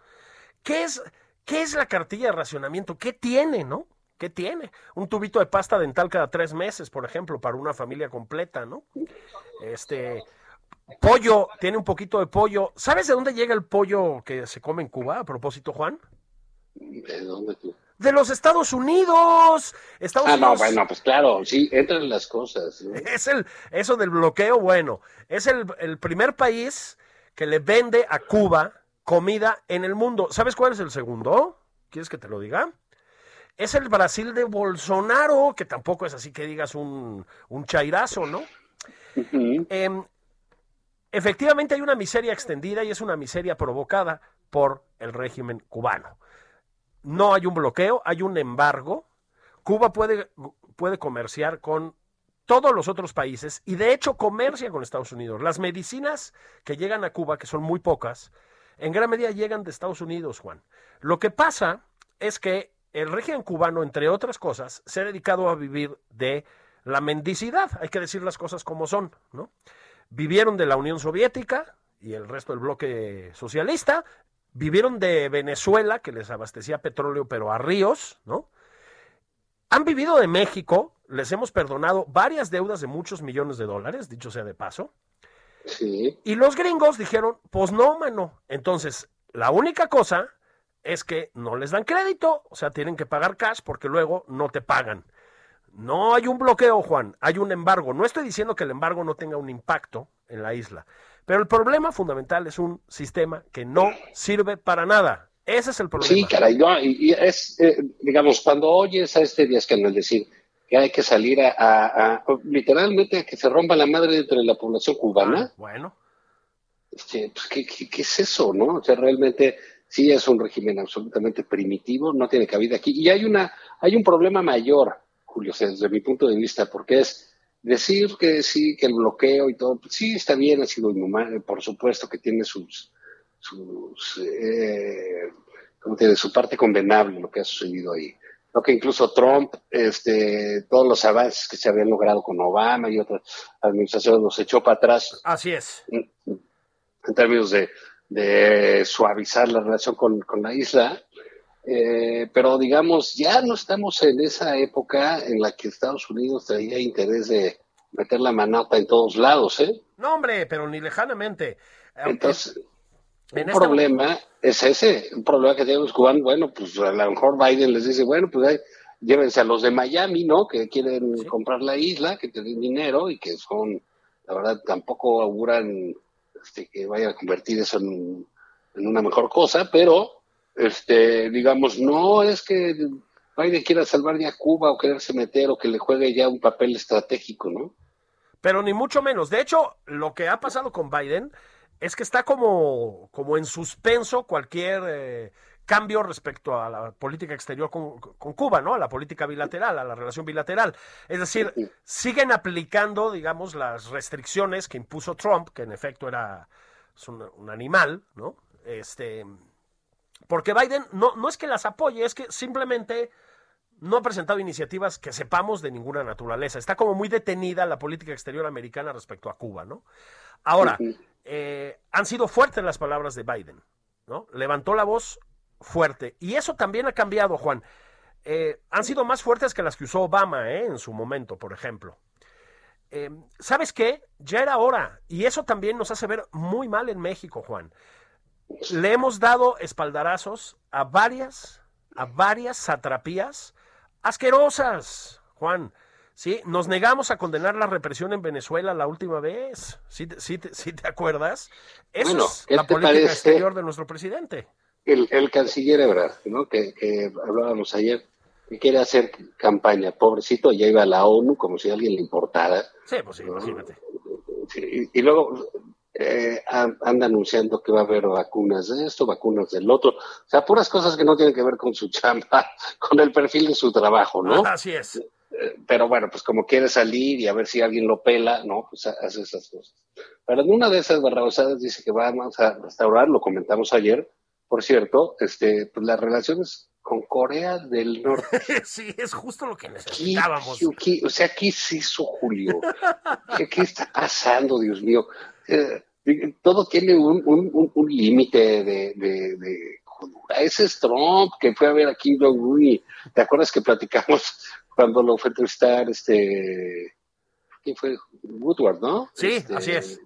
¿Qué es, ¿Qué es la cartilla de racionamiento? ¿Qué tiene, no? ¿Qué tiene? Un tubito de pasta dental cada tres meses, por ejemplo, para una familia completa, ¿no? Este, pollo, tiene un poquito de pollo. ¿Sabes de dónde llega el pollo que se come en Cuba, a propósito, Juan? ¿De dónde tú? De los Estados Unidos. Estados Ah, no, bueno, pues claro, sí, entran las cosas. ¿no? es el, eso del bloqueo, bueno, es el, el primer país que le vende a Cuba comida en el mundo. ¿Sabes cuál es el segundo? ¿Quieres que te lo diga? Es el Brasil de Bolsonaro, que tampoco es así que digas un, un chairazo, ¿no? Em, efectivamente hay una miseria extendida y es una miseria provocada por el régimen cubano. No hay un bloqueo, hay un embargo. Cuba puede, puede comerciar con todos los otros países y de hecho comercia con Estados Unidos. Las medicinas que llegan a Cuba, que son muy pocas, en gran medida llegan de Estados Unidos, Juan. Lo que pasa es que el régimen cubano, entre otras cosas, se ha dedicado a vivir de la mendicidad, hay que decir las cosas como son, ¿no? Vivieron de la Unión Soviética y el resto del bloque socialista, vivieron de Venezuela, que les abastecía petróleo, pero a ríos, ¿no? Han vivido de México, les hemos perdonado varias deudas de muchos millones de dólares, dicho sea de paso, Sí. y los gringos dijeron, pues no, mano. Entonces, la única cosa es que no les dan crédito, o sea, tienen que pagar cash porque luego no te pagan. No hay un bloqueo, Juan, hay un embargo. No estoy diciendo que el embargo no tenga un impacto en la isla, pero el problema fundamental es un sistema que no sirve para nada. Ese es el problema. Sí, caray, no, y, y es, eh, digamos, cuando oyes a este Díaz Canel decir que hay que salir a, a- a- literalmente a que se rompa la madre entre la población cubana, Bueno, este, pues, ¿qué, qué, qué es eso, no? O sea, realmente sí es un régimen absolutamente primitivo, no tiene cabida aquí. Y hay una, hay un problema mayor, Julio, desde mi punto de vista, porque es decir que sí, que el bloqueo y todo, pues, sí está bien, ha sido inhumano, por supuesto que tiene sus, sus eh, ¿cómo te digo? su parte condenable lo que ha sucedido ahí. Creo que incluso Trump, este, todos los avances que se habían logrado con Obama y otras administraciones los echó para atrás así es. en términos de, de suavizar la relación con, con la isla. Eh, pero digamos, ya no estamos en esa época en la que Estados Unidos traía interés de meter la manata en todos lados, ¿eh? No, hombre, pero ni lejanamente. Entonces, En un este- problema es ese, un problema que tienen los cubanos, bueno, pues a lo mejor Biden les dice, bueno, pues ahí, llévense a los de Miami, ¿no? Que quieren comprar la isla, que tienen dinero y que son, la verdad, tampoco auguran este, que vayan a convertir eso en, en una mejor cosa, pero, este, digamos, no es que Biden quiera salvar ya Cuba o quererse meter o que le juegue ya un papel estratégico, ¿no? Pero ni mucho menos. De hecho, lo que ha pasado con Biden es que está como, como en suspenso cualquier eh, cambio respecto a la política exterior con, con Cuba, ¿no? A la política bilateral, a la relación bilateral. Es decir, siguen aplicando, digamos, las restricciones que impuso Trump, que en efecto era un animal, ¿no? Este, porque Biden no, no es que las apoye, es que simplemente no ha presentado iniciativas que sepamos de ninguna naturaleza. Está como muy detenida la política exterior americana respecto a Cuba, ¿no? Ahora, eh, han sido fuertes las palabras de Biden, ¿no? Levantó la voz fuerte. Y eso también ha cambiado, Juan. Eh, han sido más fuertes que las que usó Obama ¿eh? en su momento, por ejemplo. Eh, ¿Sabes qué? Ya era hora. Y eso también nos hace ver muy mal en México, Juan. Le hemos dado espaldarazos a varias, a varias satrapías asquerosas, Juan. Sí, nos negamos a condenar la represión en Venezuela la última vez. ¿Sí, te- sí sí te acuerdas? Eso Bueno, es ¿qué la política parece? exterior de nuestro presidente. El, el canciller Ebrard, ¿no? Que, que hablábamos ayer, que quiere hacer campaña, pobrecito, ya iba a la ONU como si a alguien le importara. Sí, pues sí, imagínate. Sí, y, luego eh, an- anda anunciando que va a haber vacunas de esto, vacunas del otro. O sea, puras cosas que no tienen que ver con su chamba, con el perfil de su trabajo, ¿no? Así es. Eh, Pero bueno, pues como quiere salir y a ver si alguien lo pela, ¿no? Pues hace esas cosas. Pero en una de esas barrabasadas dice que vamos a restaurar, lo comentamos ayer, por cierto, este, pues las relaciones con Corea del Norte. sí, es justo lo que ¿Qué, necesitábamos. qué- o sea, ¿qué es eso, Julio? ¿Qué, qué está pasando, Dios mío? Eh, todo tiene un, un, un- un límite de, de. Ese es Trump, que fue a ver aquí Jong-un y ¿te acuerdas que platicamos cuando lo fue a entrevistar este... ¿Quién fue? Woodward, ¿no? Sí, Este, así es.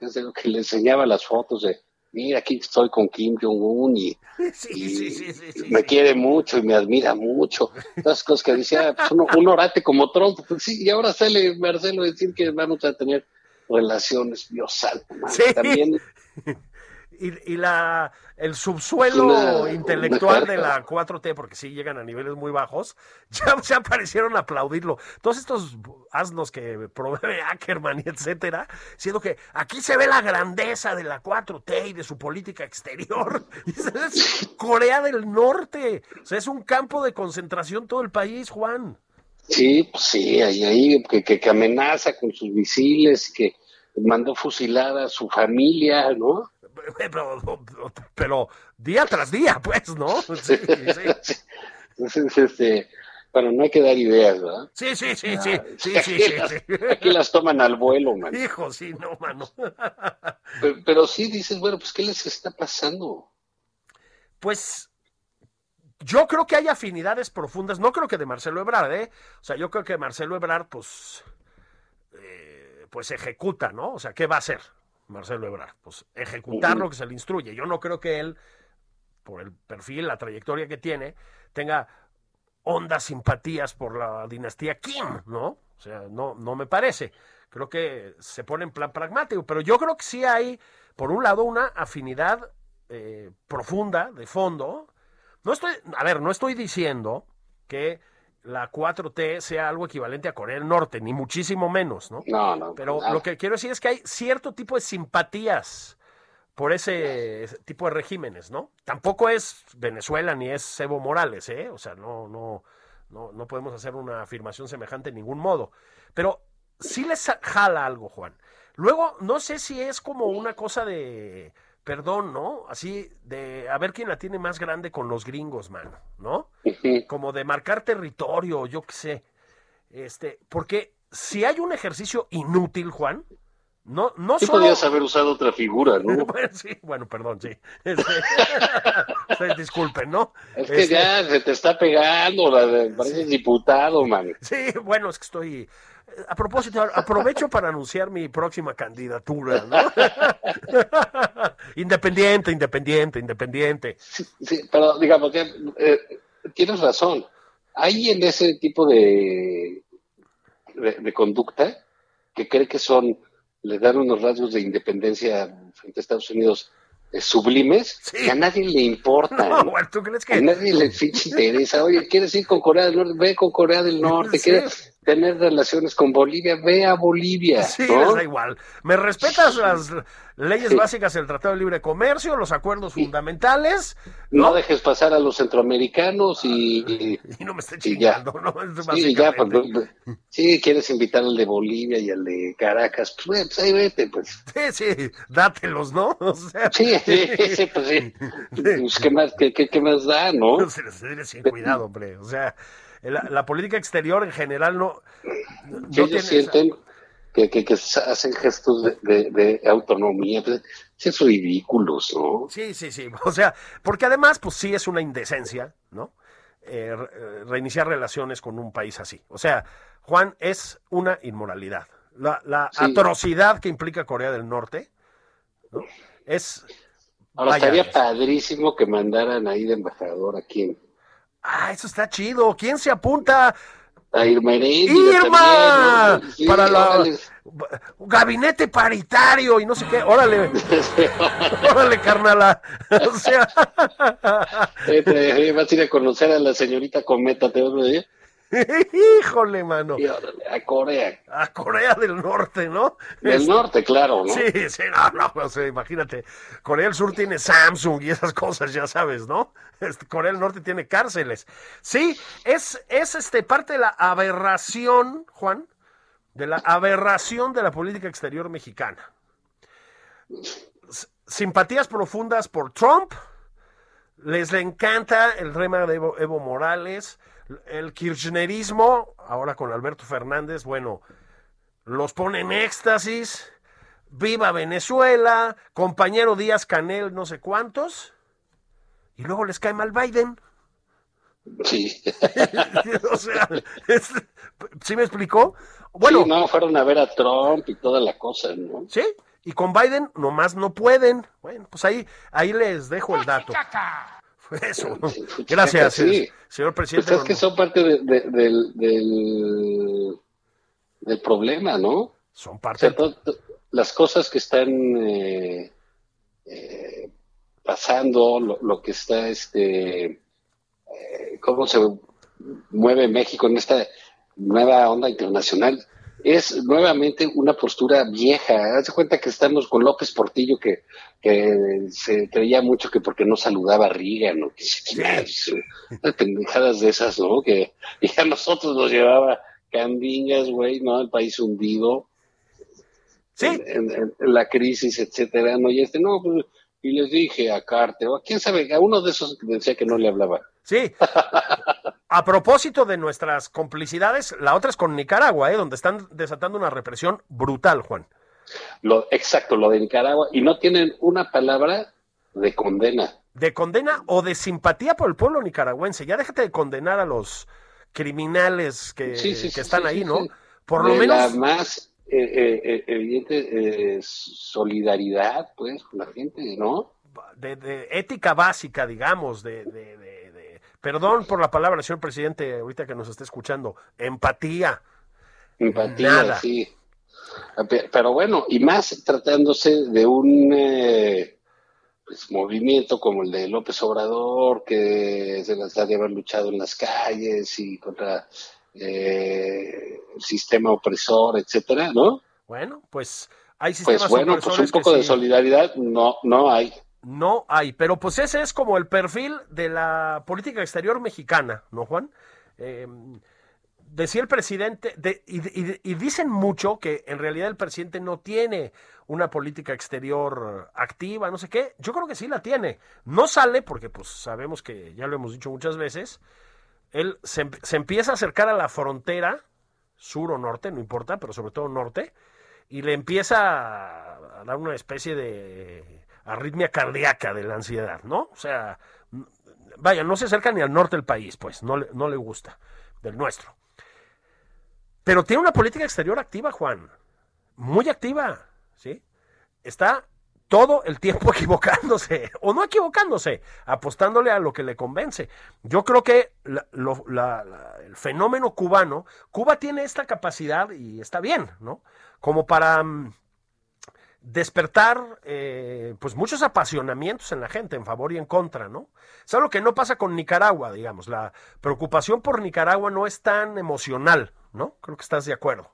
Desde lo que le enseñaba las fotos de, mira, aquí estoy con Kim Jong-un y, Sí, y sí, sí, me quiere mucho y me admira mucho. Todas cosas que decía, pues, uno- un orate como Trump. Pues sí, y ahora sale Marcelo a decir que vamos a tener relaciones, Dios santo. También, Y, y la, el subsuelo Una- intelectual una de la 4T, porque sí llegan a niveles muy bajos, ya, ya parecieron aplaudirlo. Todos estos asnos que provee Ackerman y etcétera, siendo que aquí se ve la grandeza de la 4T y de su política exterior. Es Corea del Norte. O sea, es un campo de concentración todo el país, Juan. sí, pues sí, ahí, ahí que, que, que amenaza con sus misiles, que mandó fusilar a su familia, ¿no? Pero, pero día tras día, pues, ¿no? Sí, sí. Entonces, este, bueno, no hay que dar ideas, ¿verdad? Sí, sí, sí, sí, sí, sí, Aquí sí, las- sí. Aquí las toman al vuelo, man. Hijo, sí, no, mano. Pero, pero sí dices, bueno, pues, ¿qué les está pasando? Pues yo creo que hay afinidades profundas, no creo que de Marcelo Ebrard, ¿eh? O sea, yo creo que Marcelo Ebrard, pues, eh, pues ejecuta, ¿no? O sea, ¿qué va a hacer Marcelo Ebrard? Pues ejecutar lo que se le instruye. Yo no creo que él, por el perfil, la trayectoria que tiene, tenga hondas simpatías por la dinastía Kim, ¿no? O sea, no, no me parece. Creo que se pone en plan pragmático, pero yo creo que sí hay, por un lado, una afinidad eh, profunda, de fondo. No estoy, a ver, no estoy diciendo que la 4T sea algo equivalente a Corea del Norte, ni muchísimo menos, ¿no? No, no. Pero nada. lo que quiero decir es que hay cierto tipo de simpatías por ese ese tipo de regímenes, ¿no? Tampoco es Venezuela ni es Evo Morales, ¿eh? O sea, no, no, no, no podemos hacer una afirmación semejante en ningún modo. Pero sí les jala algo, Juan. Luego, no sé si es como una cosa de perdón, ¿no? Así de a ver quién la tiene más grande con los gringos, mano, ¿no? Como de marcar territorio, yo qué sé. Este, porque si hay un ejercicio inútil, Juan, no, no Sí solo. podías haber usado otra figura, ¿no? Bueno, sí, bueno, perdón, sí. Este, disculpen, ¿no? Es que Este, ya se te está pegando, la de- pareces diputado, man. Sí, bueno, es que estoy. A propósito, aprovecho para anunciar mi próxima candidatura, ¿no? independiente, independiente, independiente. Sí, pero digamos, ya, eh, tienes razón. Hay en ese tipo de, de, de conducta que cree que son, le dan unos rasgos de independencia frente a Estados Unidos eh, sublimes, Sí. que a nadie le importa. No, ¿tú crees A que.? nadie le interesa. Oye, ¿quieres ir con Corea del Norte? Ve con Corea del Norte. Sí. ¿Quieres tener relaciones con Bolivia? Ve a Bolivia. Sí, ¿no? les da igual. ¿Me respetas las, leyes Sí. básicas del Tratado de Libre Comercio, los acuerdos fundamentales. No dejes pasar a los centroamericanos y, Y no me esté y ya. chingando, ¿no? Sí, ya, pues, sí, quieres invitar al de Bolivia y al de Caracas, pues, pues, ahí vete, pues. Sí, sí, dátelos, ¿no? O sea, Sí, sí, sí, pues sí. Pues, ¿qué, más, qué, qué, qué más da, no? Se les cuidado, hombre. O sea, la, la política exterior en general no, no ellos tiene sienten que, que, que hacen gestos de, de- de autonomía, pues, es ridículos, ¿no? Sí, sí, sí. O sea, porque además, pues sí es una indecencia, ¿no? Eh, eh, reiniciar relaciones con un país así. O sea, Juan, es una inmoralidad. La, la Sí. atrocidad que implica Corea del Norte, ¿no? Es. Ahora estaría padrísimo que mandaran ahí de embajador aquí en Ah, eso está chido. ¿Quién se apunta? a Irma Heréndira ¡Irma! también, ¿no? Sí, Para la órale. gabinete paritario y no sé qué. Órale, órale, carnala. O sea, Vete, vas a ir a conocer a la señorita Cometa, te vas a decir, híjole, mano. a Corea. A Corea del Norte, ¿no? Del Es- norte, claro, ¿no? Sí, sí, no, no, o sea, imagínate. Corea del Sur tiene Samsung y esas cosas, ya sabes, ¿no? Este, Corea del Norte tiene cárceles. Sí, es, es este, parte de la aberración, Juan, de la aberración de la política exterior mexicana. Simpatías profundas por Trump, les le encanta el rema de Evo, Evo Morales, el kirchnerismo, ahora con Alberto Fernández, bueno, los pone en éxtasis, viva Venezuela, compañero Díaz Canel, no sé cuántos, y luego les cae mal Biden. Sí. o sea, es- ¿sí me explicó? Bueno, Sí, no, fueron a ver a Trump y toda la cosa, ¿no? ¿sí? Y con Biden nomás no pueden. Bueno, pues ahí, ahí les dejo el dato. Eso. Gracias, Sí. señor Pues presidente. es que son parte de- de- del, del, del problema, ¿no? Son O parte sea, las cosas que están eh, eh, pasando, lo, lo que está, este, eh, cómo se mueve México en esta nueva onda internacional, es nuevamente una postura vieja. Haz de cuenta que estamos con López Portillo, que, que se creía mucho que porque no saludaba a Reagan, o que pendejadas de esas, ¿no? Que y a nosotros nos llevaba candingas, güey, ¿no? El país hundido Sí, en, en- en la crisis, etcétera, ¿no? Y este, no, pues, y les dije a Carter, o a quién sabe, a uno de esos que decía que no le hablaba. sí. A propósito de nuestras complicidades, la otra es con Nicaragua, ¿eh? donde están desatando una represión brutal, Juan. Lo, exacto, lo de Nicaragua, y no tienen una palabra de condena. De condena o de simpatía por el pueblo nicaragüense. Ya déjate de condenar a los criminales que, Sí, sí, que sí, están ahí, ¿no? Por lo menos. la más eh, eh, eh, evidente solidaridad, pues, con la gente, ¿no? de, de ética básica, digamos, de- perdón por la palabra, señor presidente, ahorita que nos esté escuchando, empatía. Empatía, Nada. sí. Pe- Pero bueno, y más tratándose de un eh, pues, movimiento como el de López Obrador, que se las ha de haber luchado en las calles y contra eh, el sistema opresor, etcétera, ¿no? Bueno, pues hay sistemas Pues bueno, pues un poco de solidaridad no, no hay. No hay, pero pues ese es como el perfil de la política exterior mexicana, ¿no, Juan? Eh, decía el presidente, de- y, y- dicen mucho que en realidad el presidente no tiene una política exterior activa, no sé qué. Yo creo que sí la tiene. No sale porque pues sabemos que ya lo hemos dicho muchas veces. Él se, em- se empieza a acercar a la frontera, sur o norte, no importa, pero sobre todo norte, y le empieza a dar una especie de arritmia cardíaca de la ansiedad, ¿no? O sea, vaya, no se acerca ni al norte del país, pues, no le, no le gusta, del nuestro. Pero tiene una política exterior activa, Juan, muy activa, ¿sí? Está todo el tiempo equivocándose, o no equivocándose, apostándole a lo que le convence. Yo creo que el fenómeno cubano, Cuba tiene esta capacidad, y está bien, ¿no? Como para mm, despertar eh, pues muchos apasionamientos en la gente en favor y en contra, ¿no? Es algo que no pasa con Nicaragua, digamos. La preocupación por Nicaragua no es tan emocional, ¿no? Creo que estás de acuerdo.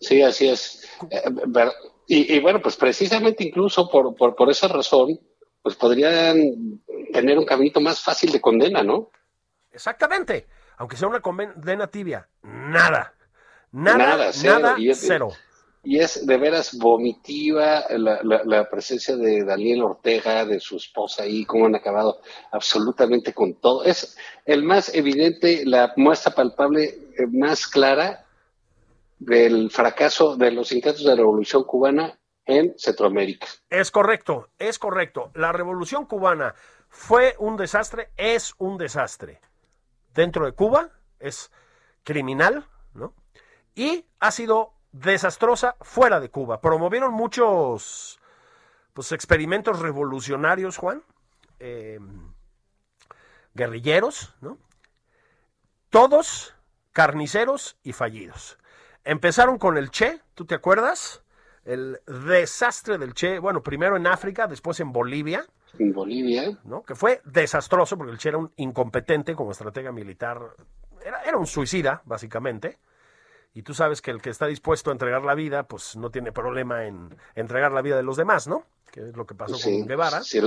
Sí, así es. Eh, Y, y bueno, pues precisamente incluso por, por, por esa razón, pues podrían tener un caminito más fácil de condena, ¿no? Exactamente. Aunque sea una condena tibia, nada. Nada, Nada, cero, nada, y es- cero. Y es de veras vomitiva la, presencia de Daniel Ortega, de su esposa ahí, cómo han acabado absolutamente con todo. Es el más evidente, la muestra palpable eh, más clara del fracaso de los intentos de la revolución cubana en Centroamérica. Es correcto, es correcto. La revolución cubana fue un desastre, es un desastre. Dentro de Cuba es criminal, ¿no? Y ha sido desastrosa fuera de Cuba. Promovieron muchos pues, experimentos revolucionarios, Juan, eh, guerrilleros, ¿no? Todos carniceros y fallidos. Empezaron con el Che, ¿tú te acuerdas? El desastre del Che, bueno, primero en África, después en Bolivia, En Bolivia, ¿no? Que fue desastroso porque el Che era un incompetente como estratega militar, era, era un suicida, básicamente. Y tú sabes que el que está dispuesto a entregar la vida, pues no tiene problema en entregar la vida de los demás, ¿no? Que es lo que pasó sí, con Guevara. si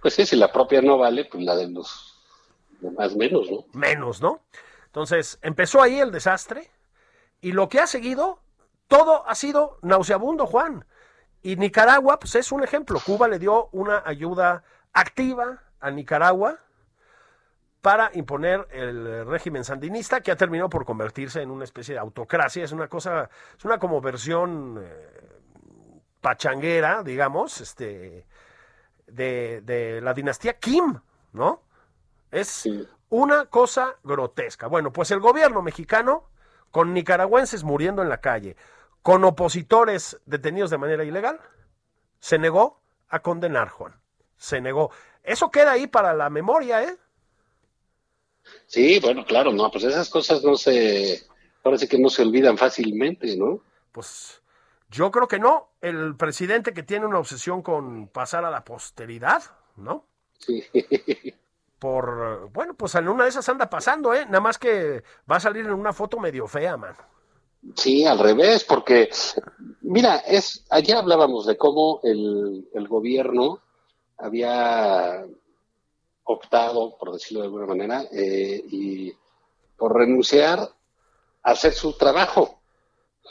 pues sí, si la propia no vale, pues la de los demás menos, ¿no? menos, ¿no? Entonces, empezó ahí el desastre y lo que ha seguido, todo ha sido nauseabundo, Juan. Y Nicaragua, pues es un ejemplo. Cuba le dio una ayuda activa a Nicaragua para imponer el régimen sandinista que ha terminado por convertirse en una especie de autocracia. Es una cosa, es una como versión eh, pachanguera, digamos, este, de, de la dinastía Kim, ¿no? Es una cosa grotesca. Bueno, pues el gobierno mexicano, con nicaragüenses muriendo en la calle, con opositores detenidos de manera ilegal, se negó a condenar, Juan. Se negó. Eso queda ahí para la memoria, ¿eh? Sí, bueno, claro, no, pues esas cosas no se, sí que no se olvidan fácilmente, ¿no? Pues yo creo que no. El presidente que tiene una obsesión con pasar a la posteridad, ¿no? Sí. Por, bueno, pues en una de esas anda pasando, ¿eh? Nada más que va a salir en una foto medio fea, man. Sí, al revés, porque, mira, es, ayer hablábamos de cómo el, el gobierno había optado, por decirlo de alguna manera, eh, y por renunciar a hacer su trabajo,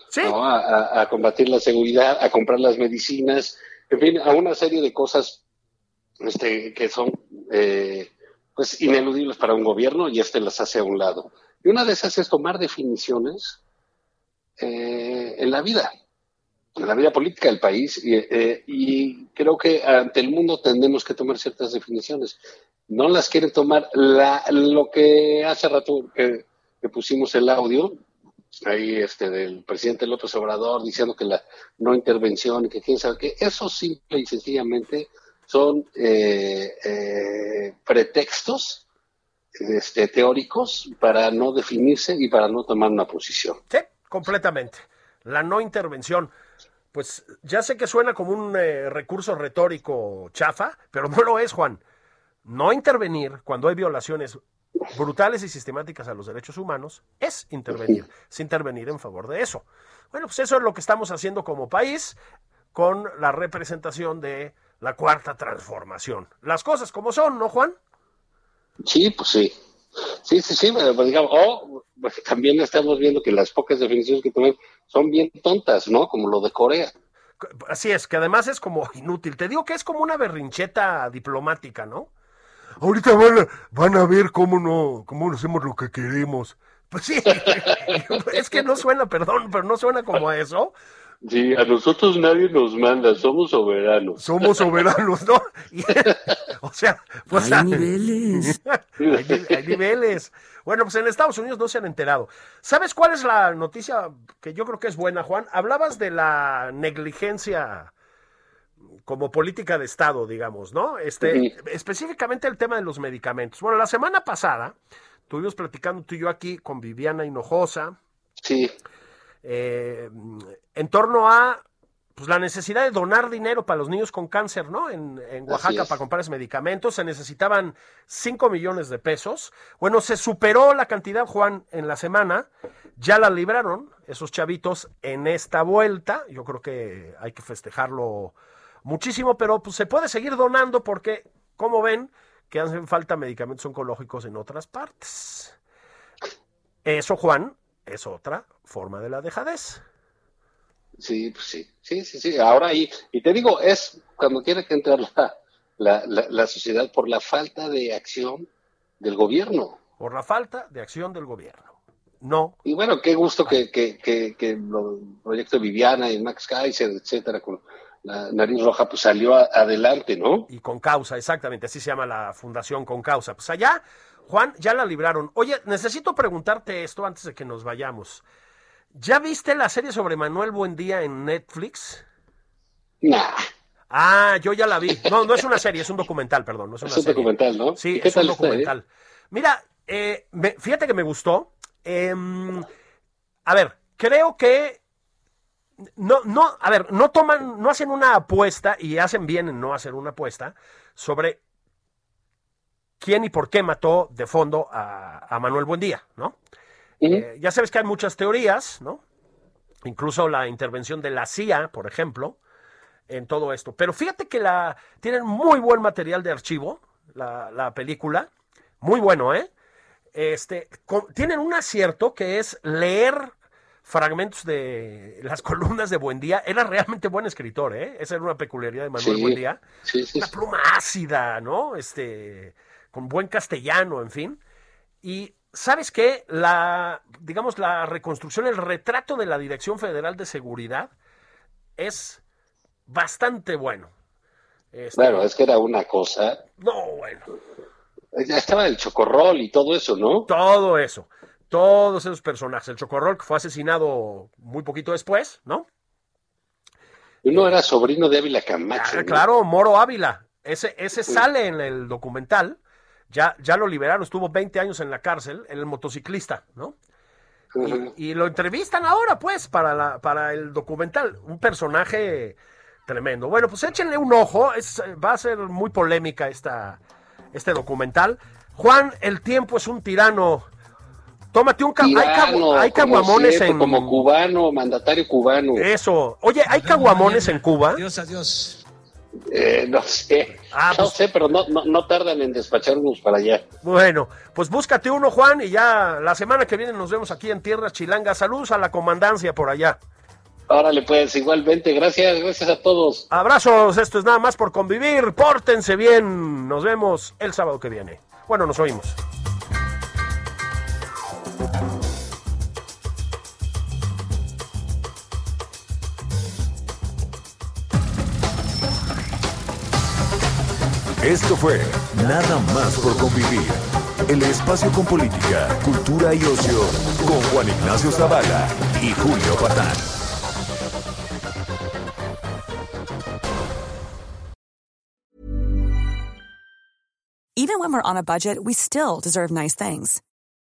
Sí, ¿no? a, a- a combatir la seguridad, a comprar las medicinas, en fin, a una serie de cosas este, que son eh, pues ineludibles para un gobierno y este las hace a un lado. Y una de esas es tomar definiciones eh, en la vida, en la vida política del país. Y, eh, y creo que ante el mundo tendremos que tomar ciertas definiciones. No las quieren tomar. La, lo que hace rato que, que pusimos el audio, ahí este del presidente López Obrador diciendo que la no intervención que quién sabe qué, eso simple y sencillamente son eh, eh, pretextos este, teóricos para no definirse y para no tomar una posición. sí, completamente. La no intervención. Pues ya sé que suena como un eh, recurso retórico chafa, pero no lo es, Juan. No intervenir cuando hay violaciones brutales y sistemáticas a los derechos humanos es intervenir, es intervenir en favor de eso. Bueno, pues eso es lo que estamos haciendo como país con la representación de la cuarta transformación. Las cosas como son, ¿no, Juan? Sí, pues sí. Sí, sí, sí, pero, pues, digamos, o pues, también estamos viendo que las pocas definiciones que tenemos son bien tontas, ¿no? Como lo de Corea. Así es, que además es como inútil. Te digo que es como una berrincheta diplomática, ¿no? Ahorita van a, van a ver cómo no, cómo hacemos lo que queremos. Pues sí, es que no suena, perdón, pero no suena como a eso. Sí, a nosotros nadie nos manda, somos soberanos. Somos soberanos, ¿no? O sea, pues Hay niveles. hay, hay niveles. Bueno, pues en Estados Unidos no se han enterado. ¿Sabes cuál es la noticia que yo creo que es buena, Juan? Hablabas de la negligencia como política de Estado, digamos, ¿no? Este, específicamente el tema de los medicamentos. Bueno, la semana pasada estuvimos platicando tú y yo aquí con Viviana Hinojosa Sí, eh, en torno a pues la necesidad de donar dinero para los niños con cáncer, ¿no? En, en Oaxaca para comprarles medicamentos, se necesitaban 5 millones de pesos. Bueno, se superó la cantidad, Juan, en la semana, ya la libraron esos chavitos en esta vuelta. Yo creo que hay que festejarlo muchísimo, pero pues se puede seguir donando porque, como ven, que hacen falta medicamentos oncológicos en otras partes. Eso, Juan, es otra forma de la dejadez. Sí, pues sí, sí, sí, sí. Ahora y, y te digo, es cuando tiene que entrar la, la, la, la sociedad por la falta de acción del gobierno. Por la falta de acción del gobierno. No. Y bueno, qué gusto que, que, que, que el proyecto Viviana y Max Kaiser, etcétera, con la nariz roja, pues salió a- adelante, ¿no? Y con causa, exactamente, así se llama la fundación con causa. Pues allá, Juan, ya la libraron. Oye, necesito preguntarte esto antes de que nos vayamos. ¿Ya viste la serie sobre Manuel Buendía en Netflix? Nah, Ah, yo ya la vi. No, no es una serie, es un documental, perdón. No es, una es un serie. documental, ¿no? Sí, ¿Y qué es un tal está, eh? documental. Mira, eh, me- fíjate que me gustó. Em, a ver, creo que no, no, a ver, no toman, no hacen una apuesta y hacen bien en no hacer una apuesta sobre quién y por qué mató de fondo a, a Manuel Buendía, ¿no? Eh, ya sabes que hay muchas teorías, ¿no? Incluso la intervención de la CIA, por ejemplo, en todo esto. Pero fíjate que la tienen muy buen material de archivo, la, la película, muy bueno, ¿eh? Este, con- tienen un acierto que es leer fragmentos de las columnas de Buendía. Era realmente buen escritor, ¿eh? Esa era una peculiaridad de Manuel Sí, Buendía. sí, sí, Una pluma ácida, ¿no? Este, con buen castellano, en fin. Y sabes qué, la, digamos, la reconstrucción, el retrato de la Dirección Federal de Seguridad es bastante bueno. Este, Claro, es que era una cosa. No, bueno. Ya estaba el chocorrol y todo eso, ¿no? Todo eso. Todos esos personajes. El Chocorrol, que fue asesinado muy poquito después, ¿no? Uno era sobrino de Ávila Camacho. Ah, claro, Moro Ávila. Ese, ese sale en el documental. Ya, ya lo liberaron, estuvo 20 años en la cárcel, el motociclista, ¿no? Y lo entrevistan ahora, pues, para, la, para el documental. Un personaje tremendo. Bueno, pues échenle un ojo. Es, va a ser muy polémica esta, este documental. Juan, el tiempo es un tirano. Tómate un... hay, cagu- hay caguamones siempre, en... Como cubano, mandatario cubano. Eso. Oye, ¿hay caguamones en Cuba? Adiós, adiós. Eh, no sé. Ah, no pues- sé, pero no, no, no tardan en despacharnos para allá. Bueno, pues búscate uno, Juan, y ya la semana que viene nos vemos aquí en Tierras Chilangas. Saludos a la comandancia por allá. Órale, pues, igualmente. Gracias, gracias a todos. Abrazos, esto es nada más por convivir. Pórtense bien. Nos vemos el sábado que viene. Bueno, nos oímos. Esto fue Nada más por convivir. El espacio con política, cultura y ocio con Juan Ignacio Zavala y Julio Patán. Even when we're on a budget, we still deserve nice things.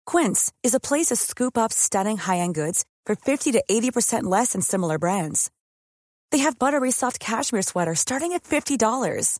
Quince is a place to scoop up stunning high-end goods for 50 to 80% less than similar brands. They have buttery soft cashmere sweaters starting at $50,